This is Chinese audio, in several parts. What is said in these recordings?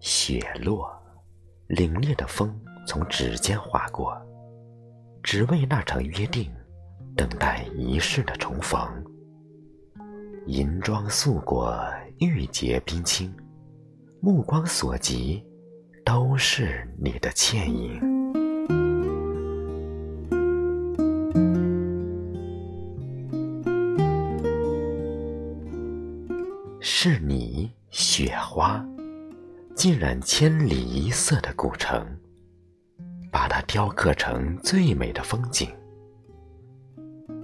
雪落，凛冽的风从指尖划过，只为那场约定，等待一世的重逢。银装素裹，玉洁冰清，目光所及，都是你的倩影。是你，雪花。浸染千里一色的古城，把它雕刻成最美的风景。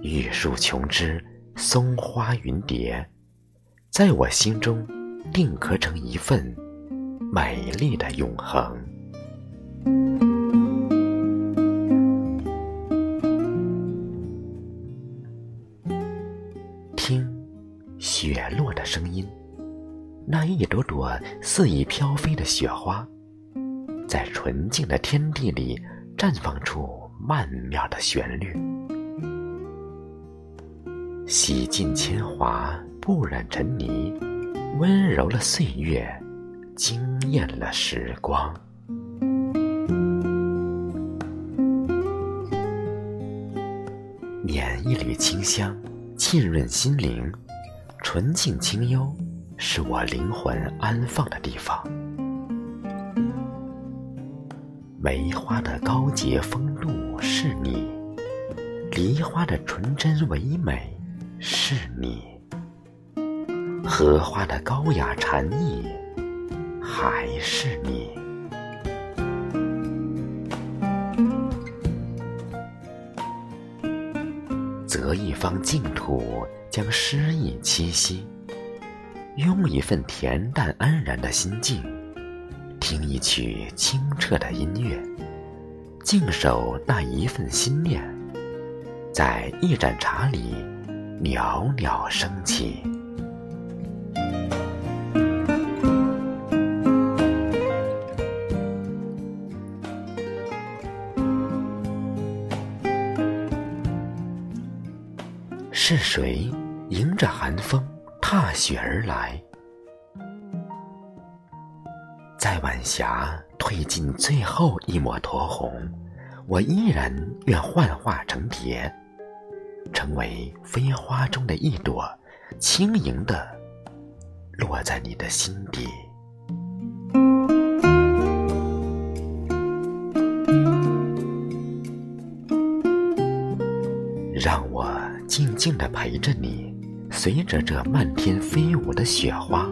玉树琼枝，松花云蝶，在我心中定格成一份美丽的永恒。那一朵朵肆意飘飞的雪花，在纯净的天地里绽放出曼妙的旋律，洗尽铅华，不染尘泥，温柔了岁月，惊艳了时光。捻一缕清香，沁润心灵，纯净清幽。是我灵魂安放的地方。梅花的高洁风度是你，梨花的纯真唯美是你，荷花的高雅禅意还是你。择一方净土，将诗意栖息。拥一份恬淡安然的心境，听一曲清澈的音乐，静守那一份心念，在一盏茶里袅袅升起。是谁迎着寒风？踏雪而来，在晚霞褪尽最后一抹酡红，我依然愿幻化成蝶，成为飞花中的一朵，轻盈的落在你的心底，让我静静的陪着你。随着这漫天飞舞的雪花，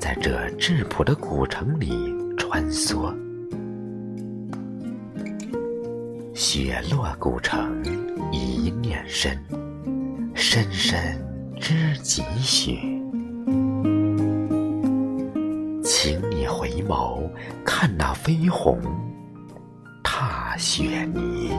在这质朴的古城里穿梭。雪落古城，一念深，深深知几许？请你回眸，看那飞鸿踏雪泥。